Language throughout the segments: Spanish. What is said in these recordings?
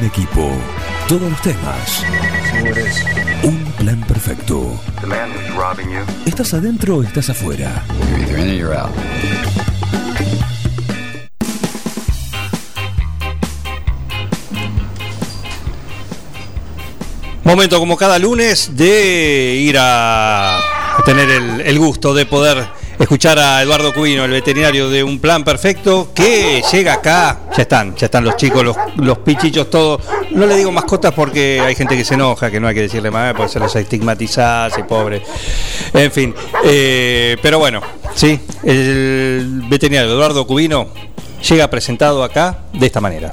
un equipo, todos los temas. Un plan perfecto. ¿Estás adentro o estás afuera? Momento como cada lunes de ir a tener el, el gusto de poder escuchar a Eduardo Cubino, el veterinario de Un Plan Perfecto, que llega acá, ya están, ya están los chicos, los, los pichichos, todos. No le digo mascotas porque hay gente que se enoja, que no hay que decirle más, porque se los estigmatiza, y pobre. En fin, eh, pero bueno, sí, el veterinario Eduardo Cubino llega presentado acá de esta manera.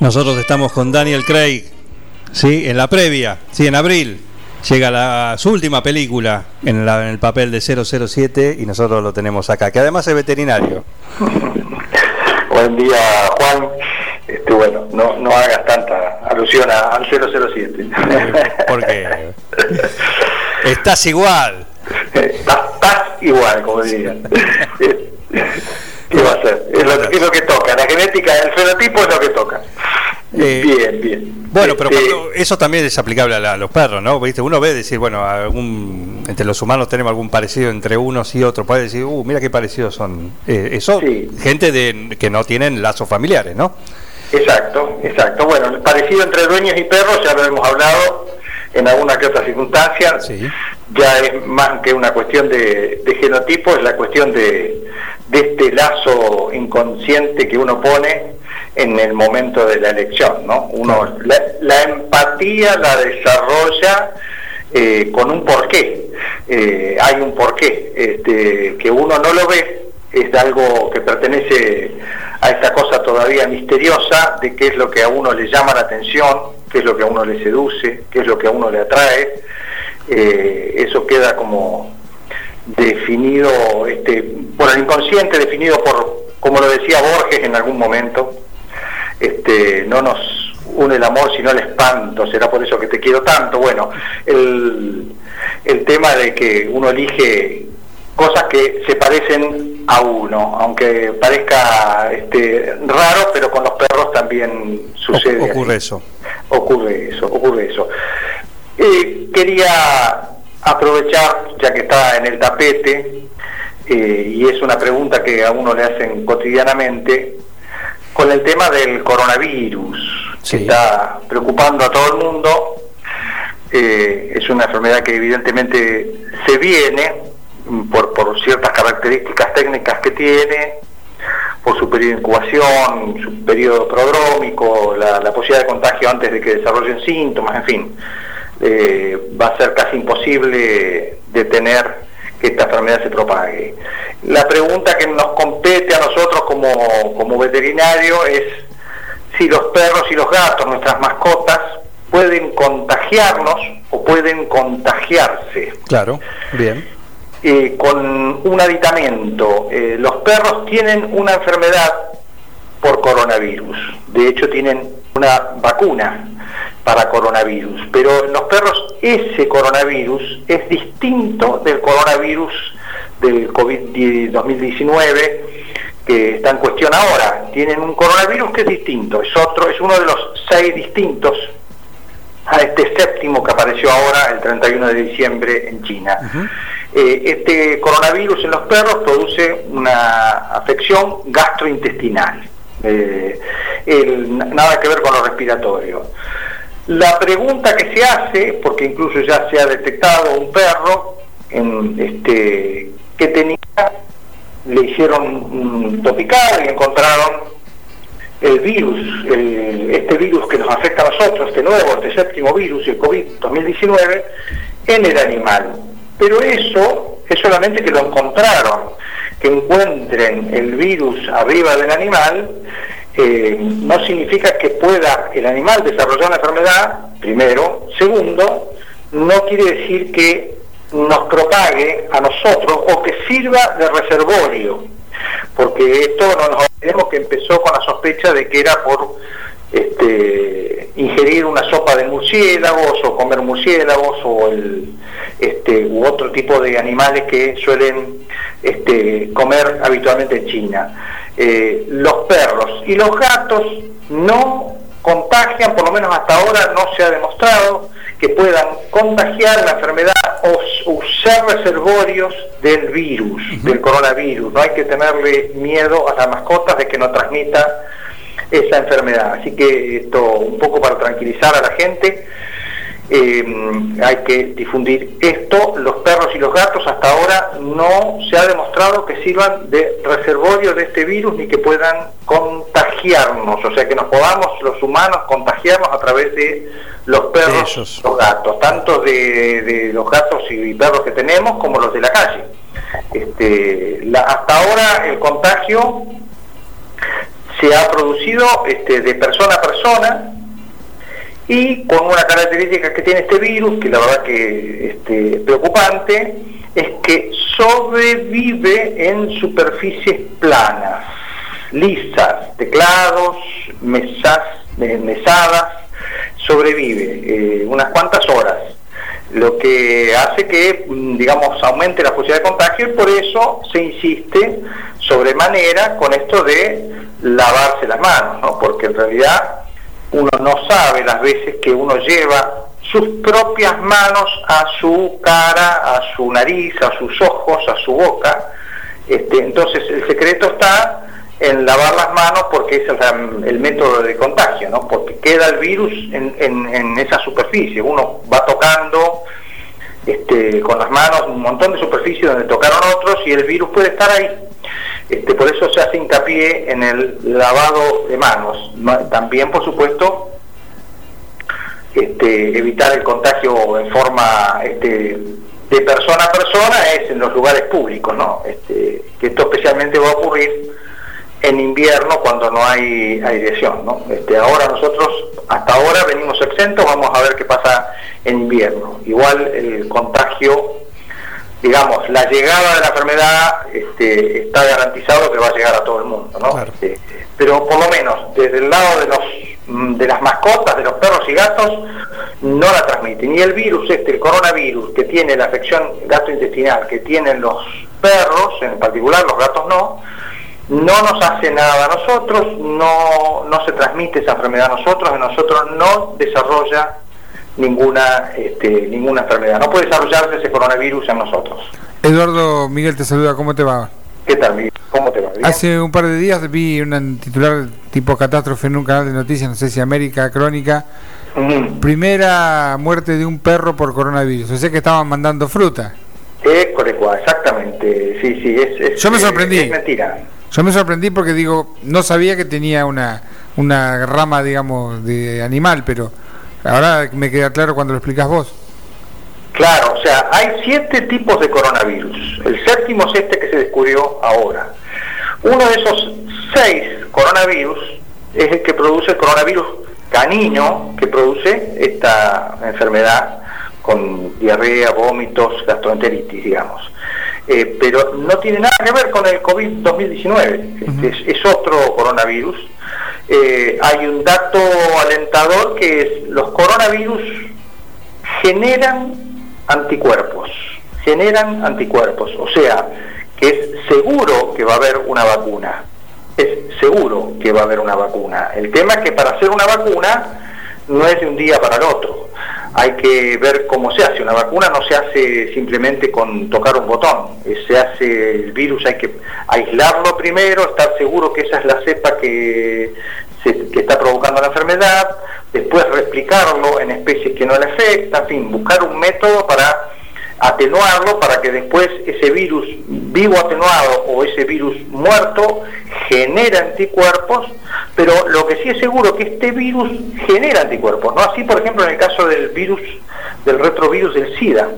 Nosotros estamos con Daniel Craig, ¿sí? en la previa, ¿sí? en abril. Llega la, su última película en, la- en el papel de 007 y nosotros lo tenemos acá, que además es veterinario. Buen día, Juan. Este, bueno, no, no hagas tanta alusión a- al 007. Porque estás igual. estás, estás igual, como dirían. ¿Qué va a ser? Es lo, es lo que toca. La genética, el fenotipo es lo que toca. Eh, bien, bien. Bueno, pero Este, cuando- eso también es aplicable a, la- a los perros, ¿no? ¿Viste? Uno ve decir, bueno, algún, entre los humanos tenemos algún parecido entre unos y otros. Puede decir, uh, mira qué parecidos son. Eh, eso, gente de, que no tienen lazos familiares, ¿no? Exacto, exacto. Bueno, el parecido entre dueños y perros ya lo hemos hablado en alguna que otra circunstancia. Ya es más que una cuestión de, de genotipo, es la cuestión de, de este lazo inconsciente que uno pone en el momento de la elección, ¿no? Uno la, la empatía la desarrolla eh, con un porqué. Eh, hay un porqué este, que uno no lo ve, es algo que pertenece a esta cosa todavía misteriosa de qué es lo que a uno le llama la atención, qué es lo que a uno le seduce, qué es lo que a uno le atrae. Eh, eso queda como definido este, por el inconsciente, definido por, como lo decía Borges en algún momento, este, no nos une el amor sino el espanto, será por eso que te quiero tanto. Bueno, el, el tema de que uno elige cosas que se parecen a uno, aunque parezca este, raro, pero con los perros también sucede. así. Ocurre eso. Ocurre eso, ocurre eso. Eh, quería aprovechar, ya que está en el tapete, eh, y es una pregunta que a uno le hacen cotidianamente, con el tema del coronavirus, que está preocupando a todo el mundo. Eh, es una enfermedad que evidentemente se viene mm, por, por ciertas características técnicas que tiene, por su periodo de incubación, su periodo prodrómico, la, la posibilidad de contagio antes de que desarrollen síntomas, en fin. Eh, va a ser casi imposible detener que esta enfermedad se propague. La pregunta que nos compete a nosotros como, como veterinario es si los perros y los gatos, nuestras mascotas, pueden contagiarnos o pueden contagiarse Claro, bien. eh, con un aditamento. Eh, los perros tienen una enfermedad por coronavirus. De hecho, tienen una vacuna para coronavirus. Pero en los perros ese coronavirus es distinto del coronavirus del COVID-2019 que está en cuestión ahora. Tienen un coronavirus que es distinto, es otro, es uno de los seis distintos a este séptimo que apareció ahora el 31 de diciembre en China. Eh, este coronavirus en los perros produce una afección gastrointestinal, eh, el- nada que ver con lo respiratorio. La pregunta que se hace, porque incluso ya se ha detectado un perro este, que tenía, le hicieron un topical y encontraron el virus, este virus que nos afecta a nosotros, este nuevo, este séptimo virus, el COVID-2019, en el animal. Pero eso es solamente que lo encontraron, que encuentren el virus arriba del animal, eh, no significa que pueda el animal desarrollar una enfermedad, primero. Segundo, no quiere decir que nos propague a nosotros o que sirva de reservorio, porque esto no nos olvidemos que empezó con la sospecha de que era por este, ingerir una sopa de murciélagos o comer murciélagos o el, este, u otro tipo de animales que suelen este, comer habitualmente en China. Eh, los perros y los gatos no contagian, por lo menos hasta ahora no se ha demostrado que puedan contagiar la enfermedad o usar reservorios del virus, del coronavirus. No hay que tenerle miedo a las mascotas de que no transmita esa enfermedad. Así que esto un poco para tranquilizar a la gente. Eh, hay que difundir esto. Los perros y los gatos hasta ahora no se ha demostrado que sirvan de reservorio de este virus ni que puedan contagiarnos, o sea que nos podamos los humanos contagiarnos a través de los perros, y los gatos, tanto de, los gatos y perros que tenemos como los de la calle. Este, hasta ahora el contagio se ha producido este, de persona a persona y con una característica que tiene este virus, que la verdad que este, preocupante, es que sobrevive en superficies planas, lisas, teclados, mesas, mesadas, sobrevive eh, unas cuantas horas, lo que hace que, mm, digamos, aumente la posibilidad de contagio y por eso se insiste sobremanera con esto de lavarse las manos, ¿no? porque en realidad uno no sabe las veces que uno lleva sus propias manos a su cara, a su nariz, a sus ojos, a su boca. Este, entonces el secreto está en lavar las manos porque es el método de contagio, ¿no? porque queda el virus en, esa superficie. Uno va tocando este, con las manos un montón de superficies donde tocaron otros y el virus puede estar ahí. Este, por eso se hace hincapié en el lavado de manos. También, por supuesto, este, evitar el contagio en forma este, de persona a persona es en los lugares públicos, ¿no? Este, que esto especialmente va a ocurrir en invierno cuando no hay aireación, ¿no? Este, ahora nosotros, hasta ahora venimos exentos, vamos a ver qué pasa en invierno. Igual el contagio digamos, la llegada de la enfermedad este, está garantizado que va a llegar a todo el mundo, ¿no? Este, pero por lo menos desde el lado de los mm, de las mascotas, de los perros y gatos, no la transmiten. Y el virus, este, el coronavirus, que tiene la afección gastrointestinal, que tienen los perros, en particular los gatos no, no nos hace nada a nosotros, no, no se transmite esa enfermedad a nosotros, en nosotros no desarrolla ninguna, este, ninguna enfermedad. No puede desarrollarse ese coronavirus en nosotros. Eduardo Miguel te saluda, ¿cómo te va? ¿Qué tal, Miguel? ¿Cómo te va? Hace un par de días vi un titular tipo catástrofe en un canal de noticias, no sé si América Crónica. Primera muerte de un perro por coronavirus. O sea que estaban mandando fruta. Es correcto, exactamente. Sí, sí, es, Yo me sorprendí. Es mentira. Yo me sorprendí porque digo, no sabía que tenía una, una rama, digamos, de animal, pero Ahora me queda claro cuando lo explicas vos. Claro, o sea, hay siete tipos de coronavirus. El séptimo es este que se descubrió ahora. Uno de esos seis coronavirus es el que produce el coronavirus canino, que produce esta enfermedad con diarrea, vómitos, gastroenteritis, digamos. Eh, pero no tiene nada que ver con el COVID-2019, es, otro coronavirus. Eh, hay un dato alentador que es los coronavirus generan anticuerpos, generan anticuerpos, o sea, que es seguro que va a haber una vacuna, es seguro que va a haber una vacuna. El tema es que para hacer una vacuna no es de un día para el otro hay que ver cómo se hace. Una vacuna no se hace simplemente con tocar un botón, eh, se hace el virus, hay que aislarlo primero, estar seguro que esa es la cepa que, que está provocando la enfermedad, después replicarlo en especies que no le afectan, en fin, buscar un método para atenuarlo para que después ese virus vivo atenuado o ese virus muerto genere anticuerpos, pero lo que sí es seguro es que este virus genera anticuerpos, ¿no? Así, por ejemplo, en el caso del virus, del retrovirus del SIDA.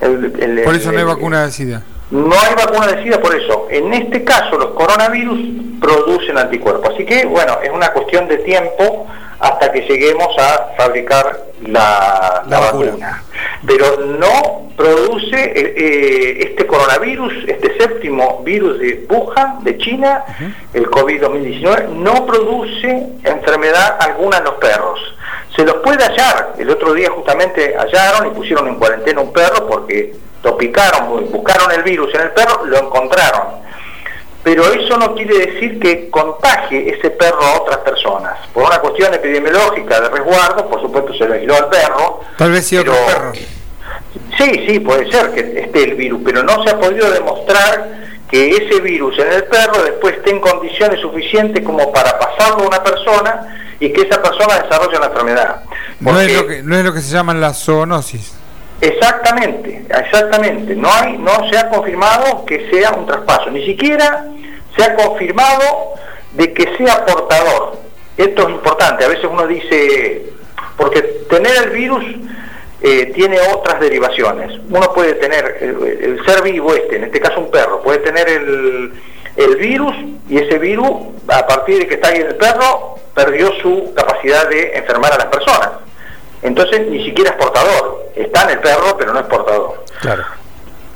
por eso no hay vacuna del SIDA. No hay vacuna decida por eso. En este caso, los coronavirus producen anticuerpos. Así que, bueno, es una cuestión de tiempo hasta que lleguemos a fabricar la, vacuna. Pero no produce eh, eh, este coronavirus, este séptimo virus de Wuhan, de China, el COVID-2019, no produce enfermedad alguna en los perros. Se los puede hallar. El otro día justamente hallaron y pusieron en cuarentena un perro porque lo picaron, buscaron el virus en el perro, lo encontraron. Pero eso no quiere decir que contagie ese perro a otras personas. Por una cuestión epidemiológica de resguardo, por supuesto se lo aisló al perro. Tal vez sí otro perro. Sí, sí, puede ser que esté el virus, pero no se ha podido demostrar que ese virus en el perro después esté en condiciones suficientes como para pasarlo a una persona y que esa persona desarrolle una enfermedad. no, es lo que, no es lo que se llama la zoonosis. Exactamente, exactamente. No hay, no se ha confirmado que sea un traspaso, ni siquiera se ha confirmado de que sea portador. Esto es importante. A veces uno dice, porque tener el virus eh, tiene otras derivaciones. Uno puede tener el, ser vivo este, en este caso un perro, puede tener el, el virus y ese virus, a partir de que está ahí en el perro, perdió su capacidad de enfermar a las personas entonces ni siquiera es portador. Está en el perro, pero no es portador.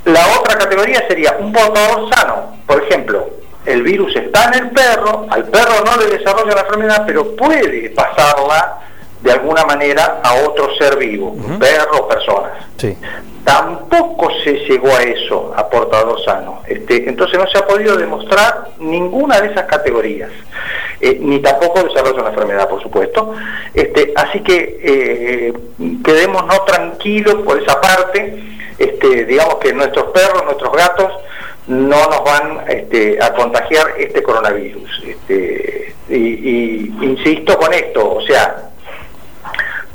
La otra categoría sería un portador sano. Por ejemplo, el virus está en el perro, al perro no le desarrolla la enfermedad, pero puede pasarla de alguna manera a otro ser vivo, perro o personas. Sí. Tampoco se llegó a eso, a portador sano. Este, entonces no se ha podido demostrar ninguna de esas categorías, eh, ni tampoco desarrollo la enfermedad, por supuesto. Este, así que eh, quedemos no tranquilos por esa parte. Este, digamos que nuestros perros, nuestros gatos, no nos van este, a contagiar este coronavirus. Este, y, y insisto con esto, o sea,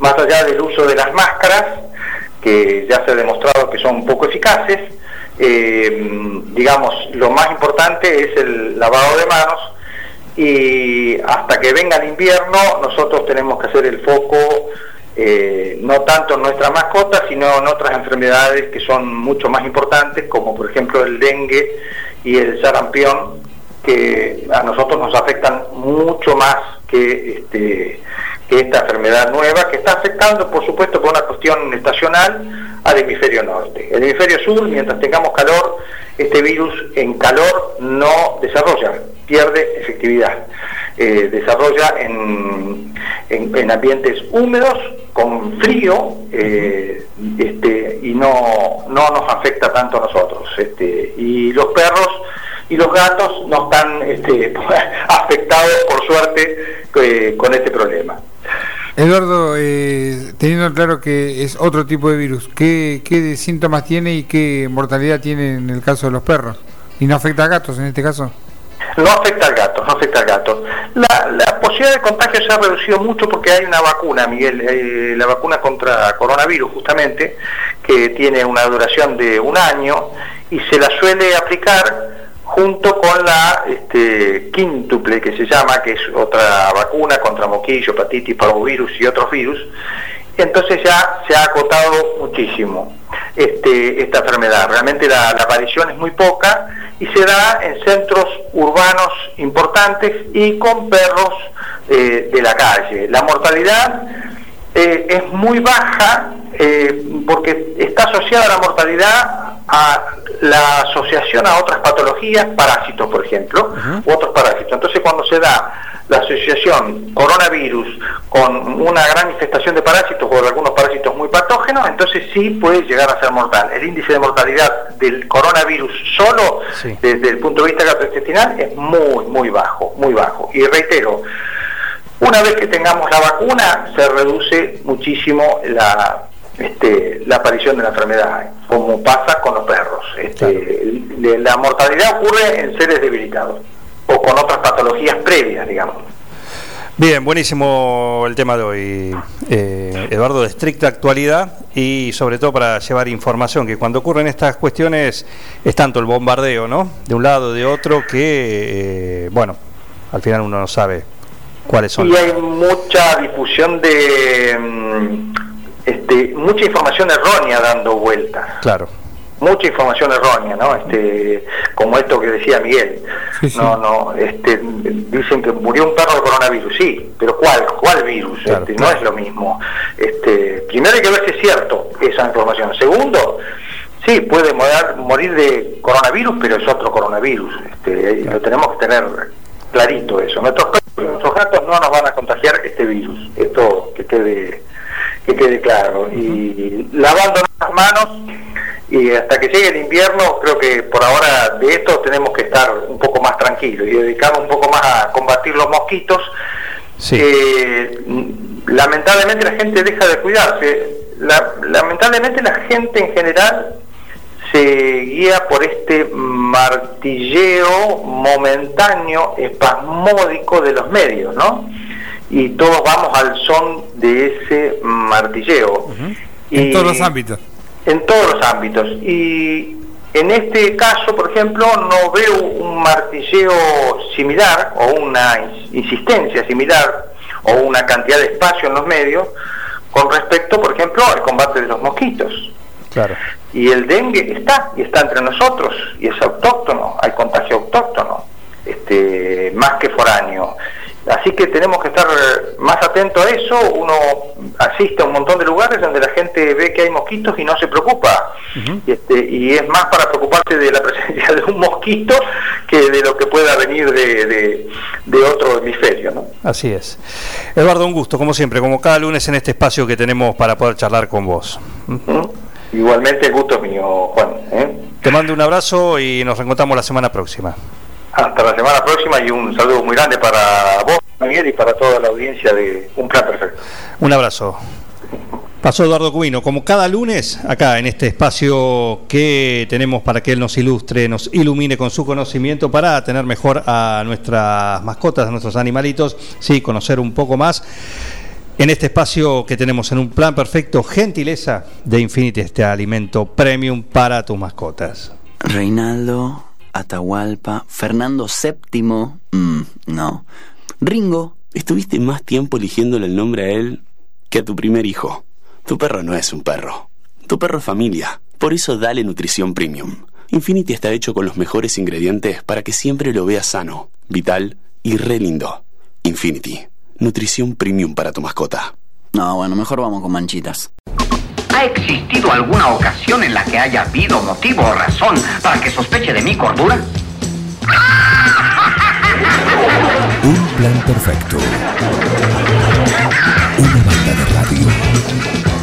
más allá del uso de las máscaras, que ya se ha demostrado que son poco eficaces, eh, digamos, lo más importante es el lavado de manos y hasta que venga el invierno nosotros tenemos que hacer el foco eh, no tanto en nuestra mascota, sino en otras enfermedades que son mucho más importantes, como por ejemplo el dengue y el sarampión, que a nosotros nos afectan mucho más que este, esta enfermedad nueva que está afectando, por supuesto, por una cuestión estacional al hemisferio norte. El hemisferio sur, mientras tengamos calor, este virus en calor no desarrolla, pierde efectividad. Eh, desarrolla en, en, ambientes húmedos, con frío, eh, este, y no, no nos afecta tanto a nosotros. Este, y los perros y los gatos no están este, afectados, por suerte, eh, con este problema. Eduardo, eh, teniendo claro que es otro tipo de virus, ¿qué, ¿qué síntomas tiene y qué mortalidad tiene en el caso de los perros? ¿Y no afecta a gatos en este caso? No afecta al gato, no afecta al gato. La, la, posibilidad de contagio se ha reducido mucho porque hay una vacuna, Miguel, eh, la vacuna contra coronavirus justamente, que tiene una duración de un año y se la suele aplicar junto con la este, quíntuple que se llama, que es otra vacuna contra moquillo, hepatitis, parvovirus y otros virus, entonces ya se ha acotado muchísimo este, esta enfermedad. Realmente la, aparición es muy poca y se da en centros urbanos importantes y con perros eh, de la calle. La mortalidad eh, es muy baja eh, porque está asociada la mortalidad a la asociación a otras patologías, parásitos, por ejemplo, u otros parásitos. Entonces, cuando se da la asociación coronavirus con una gran infestación de parásitos o de algunos parásitos muy patógenos, entonces sí puede llegar a ser mortal. El índice de mortalidad del coronavirus solo, desde el punto de vista gastrointestinal, es muy, muy bajo, muy bajo. Y reitero, una vez que tengamos la vacuna, se reduce muchísimo la este, la aparición de la enfermedad, como pasa con los perros. Este, la mortalidad ocurre en seres debilitados o con otras patologías previas, digamos. Bien, buenísimo el tema de hoy, eh, Eduardo, de estricta actualidad y sobre todo para llevar información, que cuando ocurren estas cuestiones es tanto el bombardeo, ¿no? De un lado, de otro, que, eh, bueno, al final uno no sabe cuáles son. Y hay mucha difusión de... Mm, este, mucha información errónea dando vueltas. Claro. mucha información errónea, ¿no? Este, como esto que decía Miguel. No, no, este, dicen que murió un perro de coronavirus, sí, pero ¿cuál? ¿Cuál virus? Este, no es lo mismo. Este, primero hay que ver si es cierto esa información. Segundo, sí, puede morir, de coronavirus, pero es otro coronavirus. Este, Lo tenemos que tener clarito eso. Nuestros nuestros gatos no nos van a contagiar este virus. Esto que quede que quede claro. Y lavando las manos y hasta que llegue el invierno, creo que por ahora de esto tenemos que estar un poco más tranquilos y dedicarnos un poco más a combatir los mosquitos. lamentablemente la gente deja de cuidarse. lamentablemente la gente en general se guía por este martilleo momentáneo, espasmódico de los medios, ¿no? Y todos vamos al son de ese martilleo. En todos los ámbitos en todos los ámbitos. Y en este caso, por ejemplo, no veo un martilleo similar o una insistencia similar o una cantidad de espacio en los medios con respecto, por ejemplo, al combate de los mosquitos. Claro. Y el dengue está, y está entre nosotros, y es autóctono, hay contagio autóctono, este, más que foráneo. Así que tenemos que estar más atentos a eso. Uno asiste a un montón de lugares donde la gente ve que hay mosquitos y no se preocupa. y, este, y es más para preocuparse de la presencia de un mosquito que de lo que pueda venir de, otro hemisferio. ¿no? Así es. Eduardo, un gusto, como siempre, como cada lunes en este espacio que tenemos para poder charlar con vos. Igualmente, el gusto mío, Juan. ¿eh? Te mando un abrazo y nos reencontramos la semana próxima. Hasta la semana próxima y un saludo muy grande para vos, Miguel, y para toda la audiencia de Un Plan Perfecto. Un abrazo. Pasó Eduardo Cubino, como cada lunes, acá en este espacio que tenemos para que él nos ilustre, nos ilumine con su conocimiento para tener mejor a nuestras mascotas, a nuestros animalitos, sí, conocer un poco más. En este espacio que tenemos en un plan perfecto, gentileza de Infinity, este alimento premium para tus mascotas. Reinaldo, Atahualpa, Fernando VII, mm, no. Ringo, estuviste más tiempo eligiéndole el nombre a él que a tu primer hijo. Tu perro no es un perro. Tu perro es familia. Por eso dale nutrición premium. Infinity está hecho con los mejores ingredientes para que siempre lo veas sano, vital y re lindo. Infinity, nutrición premium para tu mascota. No, bueno, mejor vamos con manchitas. ¿Ha existido alguna ocasión en la que haya habido motivo o razón para que sospeche de mi cordura? Un plan perfecto. Una banda de radio.